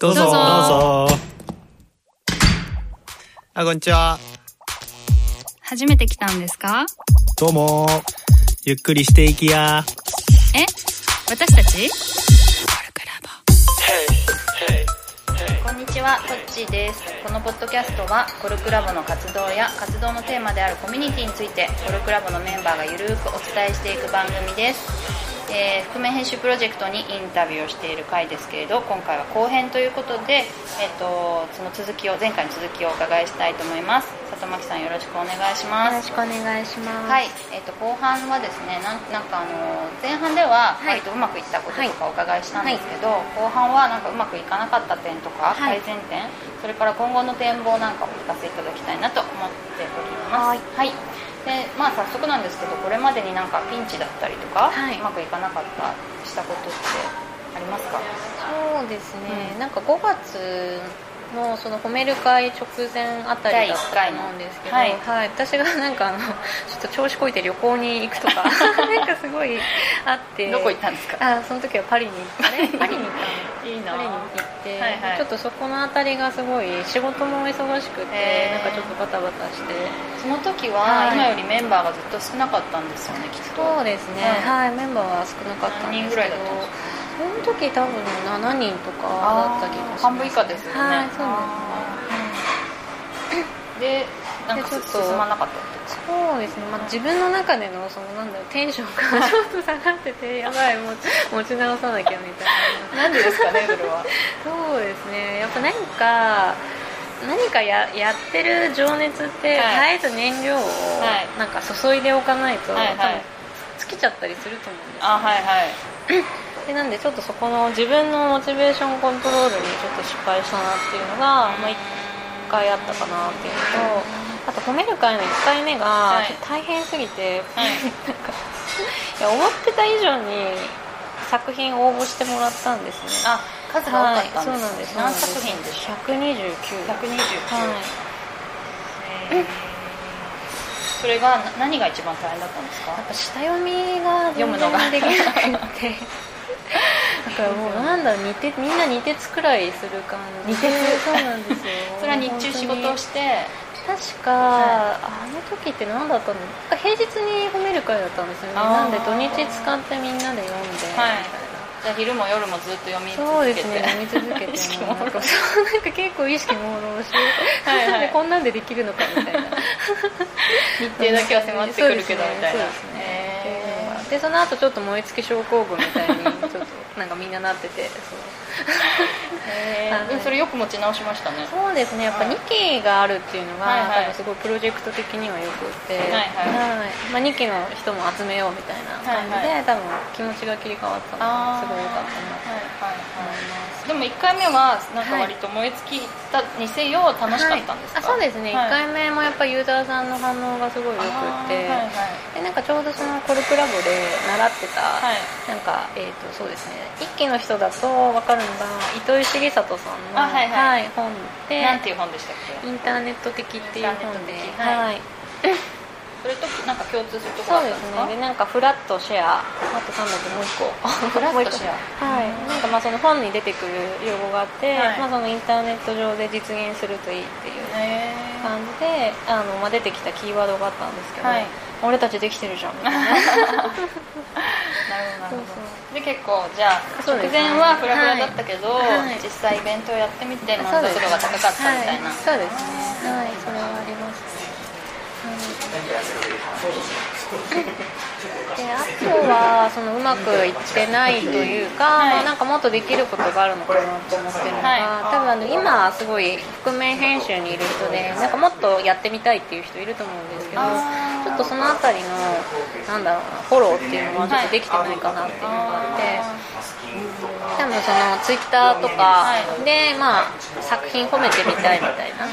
どうぞ。どうぞどうぞ。あ、こんにちは。初めて来たんですか？どうも。ゆっくりしていきや。え？私たち？こんにちは、トッチーです。このポッドキャストは、コルクラボの活動や活動のテーマであるコミュニティについて、コルクラボのメンバーがゆるーくお伝えしていく番組です。えー覆面編集プロジェクトにインタビューをしている回ですけれど、今回は後編ということで、えっ、と、その続きを、前回の続きをお伺いしたいと思います。里巻さんよろしくお願いします。よろしくお願いします。はい、えっ、と後半はですね、なんなんかあの前半でははい割とうまくいったこととかお伺いしたんですけど、後半はなんかうまくいかなかった点とか、はい改善点、それから今後の展望なんかを聞かせていただきたいなと思っております。はいでまあ早速なんですけど、これまでになんかピンチだったりとか、はい。うまくいかなかったしたことってありますか？そうですね、うん。なんか5月のその褒める会直前あたりだったと思うんですけど、第一はい。私がなんかあのちょっと調子こいて旅行に行くとか なんかすごいあって。どこ行ったんですか？あその時はパリにあれ パリに行ったの。いいなパリに行って、はいはい。ちょっとそこのあたりがすごい仕事も忙しくてなんかちょっとバタバタして。その時は、はい。今よりメンバーがずっと少なかったんですよね、きっと。そうですね、はい、メンバーは少なかったんですけど。何人ぐらいだったんですか？その時多分7人とかだった気がします。半分以下ですよね。はいそうです。ねでなんかでちょっと進まなかったそうですね、まあ、自分の中でのそのなんだろうテンションが ちょっと下がっててやばいもう持ち直さなきゃみたいな。なんでですかねそれは。そうですね。やっぱ何か何かややってる情熱って、はい。絶えず燃料をはい。なんか注いでおかないと、はいはい。多分尽きちゃったりすると思うんですよあはいはい でなんでちょっとそこの自分のモチベーションコントロールにちょっと失敗したなっていうのが、まあ、1回あったかなっていうのとあと褒める会の1回目がはい。大変すぎて、はい。なんかいや思ってた以上に作品応募してもらったんですね。あ数が多かったんです,、はい、そうなんです。何作品でしょ129 129はい。それがな何が一番大変だったんですか？やっぱ下読みが読むのができなくて だからもうなんだろう似てみんな似てつくらいする感じ。似てつそうなんですよ。それは日中仕事をして。確か、あの時って何だったの？平日に褒める会だったんですよね。なんで土日使ってみんなで読んで、はい。じゃあ昼も夜もずっと読み続そうですね読み続けて なんかそうなんか結構意識朦朧して。はいはい。こんなんでできるのかみたいな。日程だけは迫ってくるけどみたいな。そうですねでその後ちょっと燃え尽き症候群みたいにちょっとなんかみんななっててそう。でもそれよく持ち直しましたね。そうですね。やっぱ2期があるっていうのが、はいすごいプロジェクト的にはよくって、はいはい。まあ、2期の人も集めようみたいな感じで、はい多分気持ちが切り替わったのがすごい良かったなとはいはい思います、でも1回目はなんか割と燃え尽きたにせよ楽しかったんですか、はい。あそうですね、はい。1回目もやっぱユーザーさんの反応がすごい良くって、はいはい。でなんかちょうどそのコルクラボで習ってた、はい。なんかえっ、とそうですね。一期の人だと分かるのが糸井重里さんの、あはいはい。本でなんていう本でしたっけ？インターネット的っていう本ではい。はい。それとなんか共通するところそうですね。でなんかフラットシェア。あとなんだっけもう一個。フラットシェア。はい。なんかまあその本に出てくる用語があって、はい。まあ、そのインターネット上で実現するといいっていうへ感じであの、まあ、出てきたキーワードがあったんですけど、はい俺たちできてるじゃん。みたいなーなるほどなるほど。で結構じゃあ直前はフラフラだったけど、はい。実際イベントをやってみて満足度が高かったみたいな、はい、そうですね。はいそれはあります。ね、はい、であとはそのうまくいってないというか、はい。まあ、なんかもっとできることがあるのかなと思ってるのが、はい。多分あの今すごい覆面編集にいる人でなんかもっとやってみたいっていう人いると思うんですけどっとそのあたりのなんだろうなフォローっていうのはちょっとできてないかなっていうのがあって。多分そのツイッターとかで、まあ、作品褒めてみたいみたいな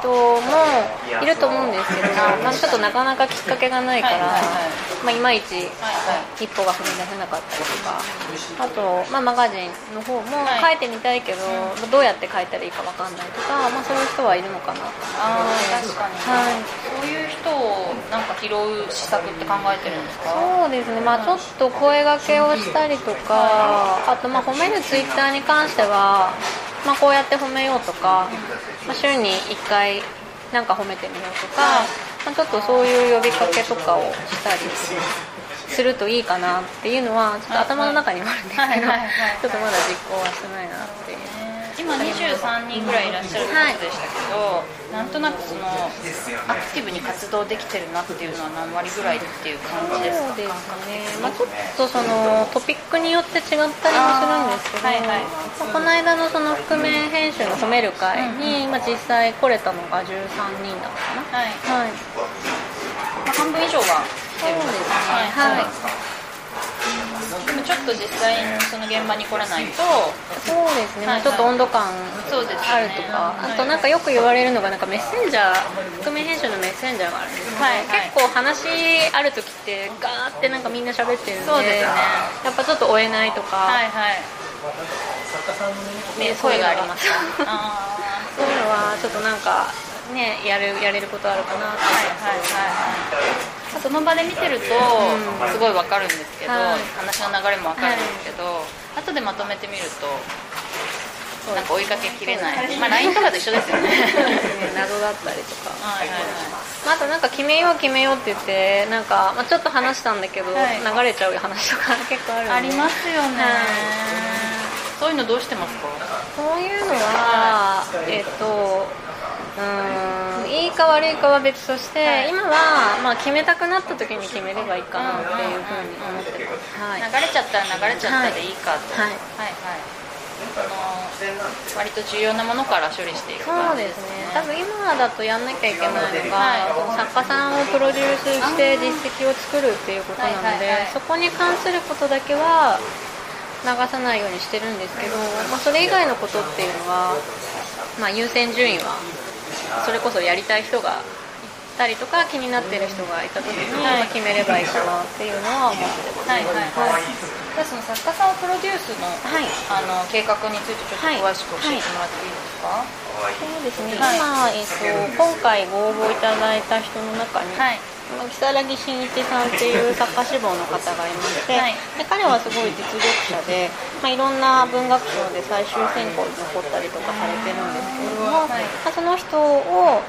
人もいると思うんですけど、まあ、ちょっとなかなかきっかけがないから、まあ、いまいち一歩が踏み出せなかったりとかあと、まあ、マガジンの方もはい。書いてみたいけど、どうやって書いたらいいかわかんないとか、まあ、そういう人はいるのかなと思って。確かに、はい。そそういう人をなんか拾う施策って考えてるんですか？そうですね、まあ、ちょっと声がけをしたりとか、あとまあ褒めるツイッターに関しては、まあ、こうやって褒めようとか、まあ、週に1回なんか褒めてみようとか、まあ、ちょっとそういう呼びかけとかをしたりするといいかなっていうのはちょっと頭の中にはあるんですけど、ちょっとまだ実行はしてないなって。今23人ぐらいいらっしゃるってことでしたけど、なんとなくそのアクティブに活動できてるなっていうのは何割ぐらいっていう感じですか？そうですね、まあ、ちょっとそのトピックによって違ったりもするんですけど、はいはい。まあこの間のその覆面編集の褒める会に、まあ、実際来れたのが13人だったかはい、な、はい、まあ、半分以上は来てるんですね。はいでもちょっと実際にその現場に来れないとそうですね、まあ、はいはいちょっと温度感そうですよね。あるとか、はい。あとなんかよく言われるのがなんかメッセンジャー覆面編集のメッセンジャーがあるんですけど、はいはい。結構話ある時ってガーってなんかみんな喋ってるんでそうですね。やっぱちょっと追えないとか、はいはい。ね声がありますそういうのがあそういうのはちょっとなんかねやるやれることあるかなって。ーはいはいはいその場で見てるとうん。すごいわかるんですけど、はい。話の流れもわかるんですけど、後でまとめてみるとなんか追いかけきれない、まあ、LINE とかと一緒ですよね。謎だったりとか、はいはいはい。まあ、あとなんか決めよう決めようって言ってなんか、まあ、ちょっと話したんだけど、はい。流れちゃう話とか 結構あるんで。ありますよね、はい。そういうのどうしてますか？そういうのはえっ、とうーん。いいか悪いかは別として、はい。今は、まあ、決めたくなった時に決めればいいかなっていうふうに思ってます、はい。流れちゃったら流れちゃったでいいかと、はい。はいはい。その割と重要なものから処理していくそうですね。多分今だとやんなきゃいけないのが、作家さんをプロデュースして実績を作るっていうことなので、そこに関することだけは流さないようにしてるんですけど、まあ、それ以外のことっていうのは、まあ、優先順位はそれこそやりたい人がいたりとか気になってる人がいた時に、はい。まあ決めればいいかなっていうのは思ってます、はい。はい。はい。じゃあその作家さんをプロデュースの,、はい。あの計画につい。てちょっと詳しく教えてもらってい。い。ですかそうですね、はい。今、えっと、今回ご応募い。ただい。た人の中に、はい如月真一さんっていう作家志望の方がいまして、はい。で彼はすごい実力者で、まあ、いろんな文学賞で最終選考に残ったりとかされてるんですけれども、はい。まあ、その人を、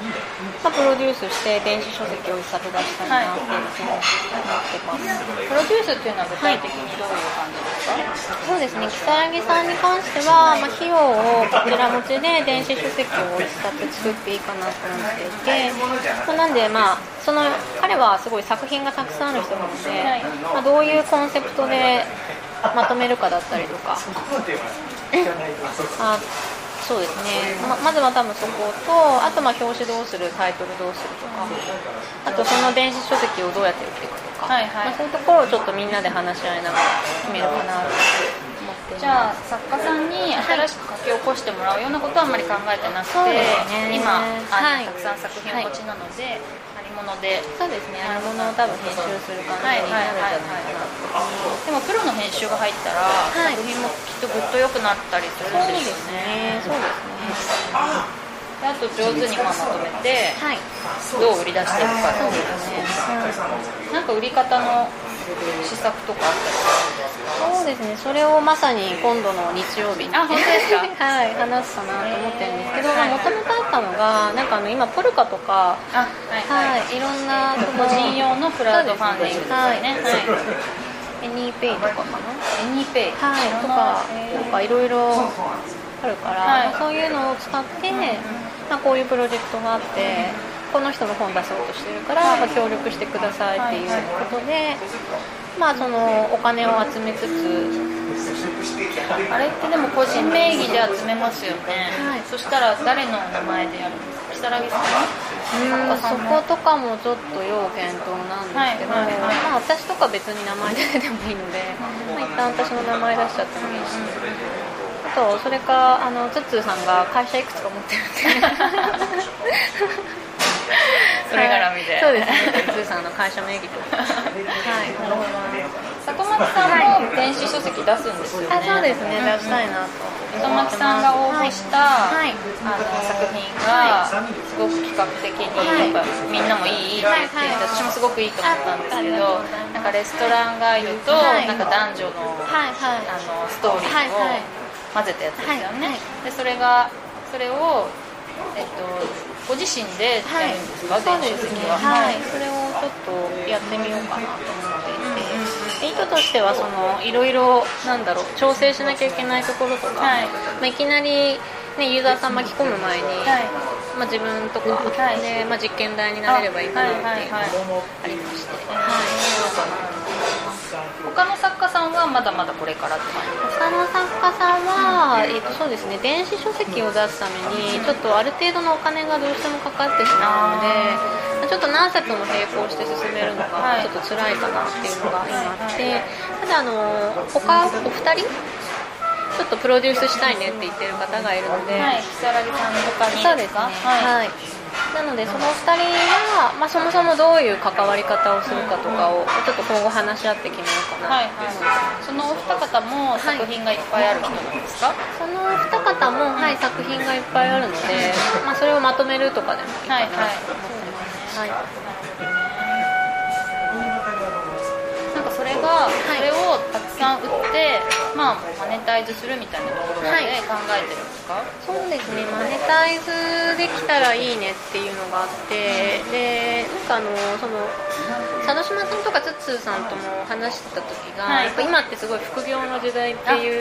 まあ、プロデュースして電子書籍を一冊出したいなっていうふうに思ってます。プロデュースっていうのは具体的にどういう感じですか、そうですね、如月さんに関しては、まあ、費用をこちら持ちで電子書籍を一冊作っていいかなと思っていて、まあなんで、まあ、その彼はすごい作品がたくさんある人なので、はい。まあ、どういうコンセプトでまとめるかだったりとか、あそうですね。ままずは多分そことあとまあ表紙どうするタイトルどうするとかあとその電子書籍をどうやって売っていくとか、はいはい。まあ、そういうところをちょっとみんなで話し合いながら決めるかなと思って。じゃあ作家さんに新しく書き起こしてもらうようなことはあんまり考えてなくて、そうですね。今はい。たくさん作品お持ちなので、ありもので。そうですね。あのものを多分編集する感じになるんじゃないかなとでもプロの編集が入ったら、はい。作品もきっとぐっと良くなったりするんでしょうね。そうですね。であと上手にまとめてはい。どう売り出していくかっていうね、なんか売り方の施策とかあったりそうですね。それをまさに今度の日曜日。に はい。話すかなと思ってるんですけどはい。もともとあったのがなんかあの今 polca とかはいはい、はい、いろんな個人用のクラウドファンディングですよね。そうです AnyPayとかかな？ AnyPayはい、とか、なんかいろいろあるから、はい。まあそういうのを使って、まあ、こういうプロジェクトがあって、この人の本出そうとしてるから、まあ、協力してくださいっていうことで、まあ、そのお金を集めつつ、あれってでも個人名義で集めますよね、はい。そしたら誰の名前でやるんですか？如月さん？うん。そことかもちょっと要検討なんですけど、はいはいはい。まあ、私とか別に名前出てもいいので、まあ、一旦私の名前出しちゃってもいいし。あとそれかあのツッツーさんが会社いくつか持ってるんで それ絡みで。そうですね。ツッツーさんの会社名義とかはい里巻さんも電子書籍出すんですよね、あそうですね、ん出したいなと里巻さんが応募した、はい。あの作品がすごく企画的に、はい。やっぱみんなもいいって言って、はいはい。私もすごくいいと思ったんですけどなんかレストランガイドと、はい。なんか男女の,、はいはい。あのストーリーをはいはい。混ぜたやつですよね、はいはい。でそれがそれを、えっと、ご自身でやるんですか、そう電子ですねは、はい、それをちょっとやってみようかなと思っていて、で意図としてはそのいろいろなんだろう調整しなきゃいけないところとか、はい。まあ、いきなり、ね、ユーザーさん巻き込む前に、はい。まあ、自分とか、はい。でまあ、実験台になれればいいかなっていうのがはいはいはいありまして、他の作家さんはまだまだこれからって感じ？ですか他の作家さんは、えっとそうですね、電子書籍を出すためにちょっとある程度のお金がどうしてもかかってしまうのでまあちょっと何冊も並行して進めるのはい。がちょっと辛いかなっていうのが今あってただあの他お二人？ちょっとプロデュースしたいねって言ってる方がいるので、はい、木更木さんの他に。そうですね。はい、はいなのでその2人が、まあ、そもそもどういう関わり方をするかとかをちょっと今後話し合って決めようかなはいはい、そのお二方も作品がいっぱいある人なんですか、そのお二方も、はい、作品がいっぱいあるので、まあ、それをまとめるとかでもいいかなと思ってます、はいれが、それをたくさん売って、まあ、マネタイズするみたいなところではい。考えてるんですか、そうですね。マネタイズできたらいいねっていうのがあってでなんかあのその佐渡島さんとかツッツーさんとも話してた時が、はい。やっぱ今ってすごい副業の時代っていう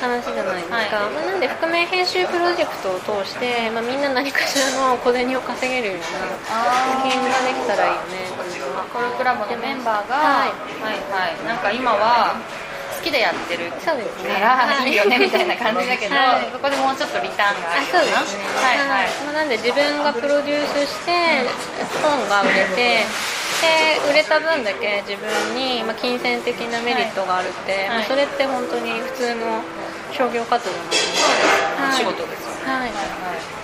話じゃないですか、はい。まあなんで覆面編集プロジェクトを通して、まあ、みんな何かしらの小銭を稼げるような作品ができたらいいよねコルクラボのメンバーが、はい。はいはい。なんか今は好きでやってるそうですね。からいいよねみたいな感じだけど、はい。そこでもうちょっとリターンがああるようなそうですね、はいはい、まあなんで自分がプロデュースして本が売れてで売れた分だけ自分に、まあ、金銭的なメリットがあるって、はい。まあそれって本当に普通の商業活動なので、はい仕事ですよね、はい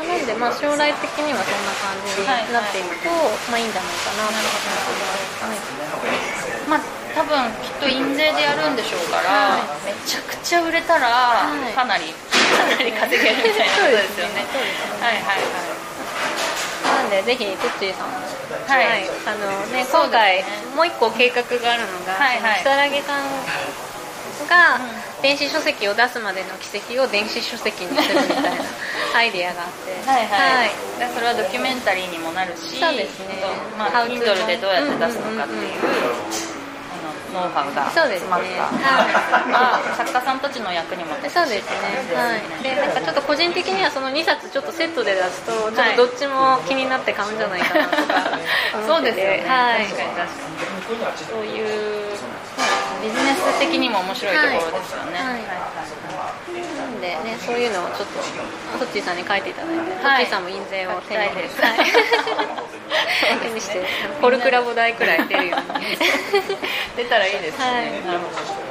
なので、まあ、将来的にはそんな感じになっていくと、まあ、いいんじゃないかなと思います、まあ多分きっと印税でやるんでしょうから、はめちゃくちゃ売れたら、はい。かなり かなり稼げるみたいな。ことですよね。はいはいはい。なんでぜひトッチーさんもはい。あのねそうです今回ね。もう一個計画があるのが、はいはい。さんが電子書籍を出すまでの軌跡を電子書籍にするみたいなアイディアがあって。はいはい、はい。でそれはドキュメンタリーにもなるしそうですね。まあ、Kindle でどうやって出すのかっていう,、ノウハウがそうですね。詰まった、はあ作家さんたちの役にも立つしそうですね、はい、でなんかちょっと個人的にはその2冊ちょっとセットで出すとちょっとどっちも気になって買うんじゃないかなとかそうですよね、はい、確かに確かに。そういうビジネス的にも面白いところですよね、なんでねそういうのをちょっとトッチーさんに書いていただいて、はい。トッチーさんも印税を手に書きたいです。はい。手にしてコルクラボ代くらい出るよう。に 出たらいいですね、はい。なるほど。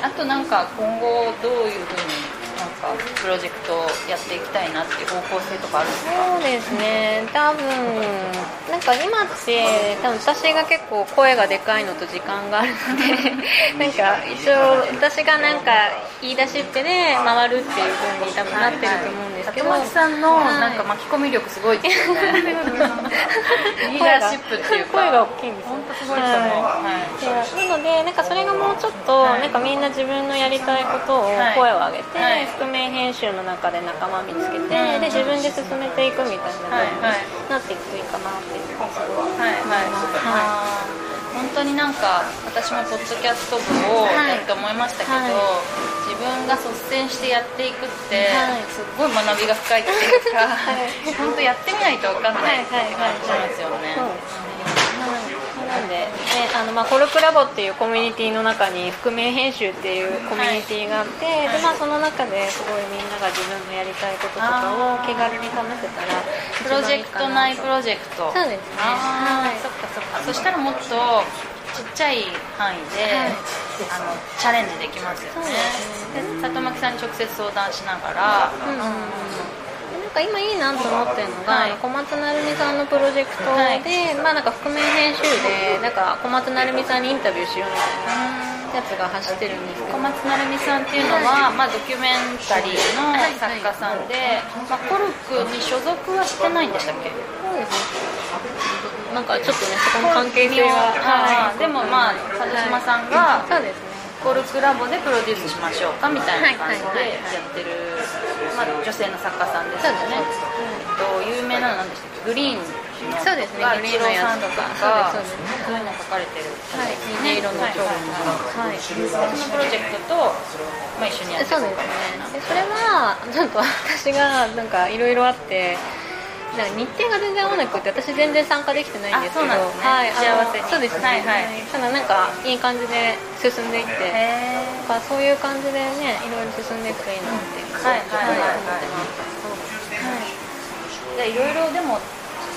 あとなんか今後どういうふうにかプロジェクトをやっていきたいなっていう方向性とかあるんですか？そうですね。多分なんか今って多分私が結構声がでかいのと時間があるので なんか一応私がなんか言い出しっぺで回るっていう風に多分なってると思うんですけど、里町さんのはい。なんか巻き込み力すごいですよね。リーダーシップっていうか。声が大きいんですよ。本当すごいと思う、はい。でなのでなんかそれがもうちょっと、はい。なんかみんな自分のやりたいことをはい。声を上げて、はい。覆面編集の中で仲間見つけて、うん。で自分で進めていくみたいなはい。はい。なっていくといいかなっていうのがすごい。はい。はい、当になんか私もポッドキャスト部をやって思いましたけど、はい。自分が率先してやっていくって、はい。すっごい学びが深いっていうか、い。本当やってみないと分かんないってはいはいはい。感じしますよね、そう。ですねなんで、ねあのまあ、コルクラボっていうコミュニティの中に覆面編集っていうコミュニティがあって、はい。でまあ、その中ですごいみんなが自分のやりたいこととかを気軽に試せたらプロジェクト内プロジェクト。そうですね。はい。そっかそっか。そしたらもっとちっちゃい範囲で、はい。あのチャレンジできますよね。で里巻さんに直接相談しながら、うんうんうん。なんか今いいなと思ってるのが、はい。小松成美さんのプロジェクトで、はい。まあなんか覆面編集でなんか小松成美さんにインタビューしようみたいなやつが走ってるんですけど。小松成美さんっていうのは、まあ、ドキュメンタリーの作家さんで、まあ、コルクに所属はしてないんでしたっけ？そうですねなんかちょっとねそこの関係性は。あーでもまあ佐島さんがそうですね。コルクラボでプロデュースしましょうかみたいな感じはいはいでやってる、まあ、女性の作家さんですよね。そうですねえっと有名なのなんでしたっけ？グリーンのそうですねがグリーンのやつ。とかそういうの書かれてるはい。虹色の蝶はいはいはいはい。そのプロジェクトと、まあ、一緒にやっていそうですね。でそれはちょっと私がなんかいろいろあって日程が全然合わなくて私全然参加できてないんですけどね。はい、幸せに。そうですね、はいはい。ただなんかいい感じで進んでいってへなんかそういう感じでねいろいろ進んでいくといいなっていう。はいはいはいはい。思ってますじゃあいろいろでも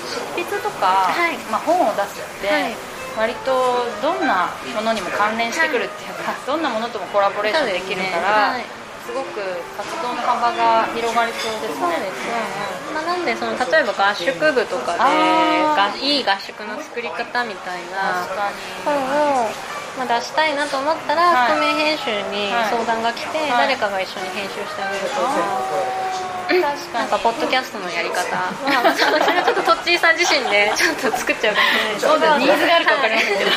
執筆とか、はい。まあ、本を出すって、はい。割とどんなものにも関連してくるっていうか、どんなものともコラボレーションできるからね。はい。ごく活動の幅が広がりそうですね。そうですね、まあ、なんでその例えば合宿部とかでいい合宿の作り方みたいな本に。を、まあ、出したいなと思ったら、はい。覆面編集に相談が来て、はい。誰かが一緒に編集してあげると、確かに。なんかポッドキャストのやり方、まあ、それはちょっとトッチーさん自身で ちょっと作っちゃうかもしれないニーズがあるか分かりますせんけど。わ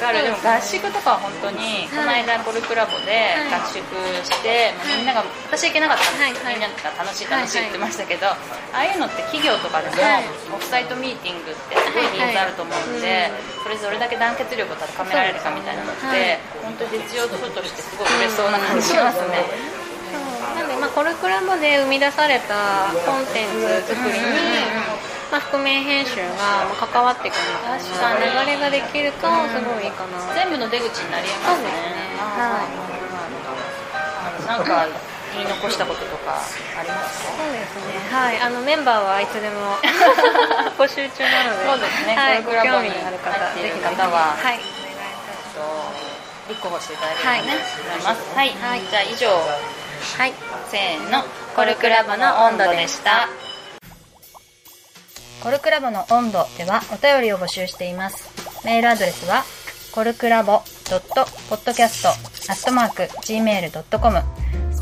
かる。でも合宿とかは本当に、この間コルクラボで合宿して、まあみんなが私行けなかったんですけど、はいはい。みんなが楽しい楽しいって言ってましたけど、ああいうのって企業とかでも、はい。オフサイトミーティングってすごいニーズあると思うので、それぞれだけ団結力を高められるかみたいなのって、はい。本当に実用書としてすごい売れそうな感じしますね、そうなんで、まあ、コルクラボで生み出されたコンテンツ作りに、まあ、覆面編集がまあ関わっていくみたいな流れができるとすごいいいかな、全部の出口になりえますね。そうですね。あーなんか言い残したこととかありますか？そうですね。はい。あのメンバーはいつでも 募集中なので。そうですね。はい、ご興味のある方ぜひ方ははい。立候補していただければね、思い。ます。はい、はい。じゃあ以上。はい。せーの。コルクラボの温度でした。コルクラボの温度ではお便りを募集しています。メールアドレスはコルクラボ .podcast.gmail.com ス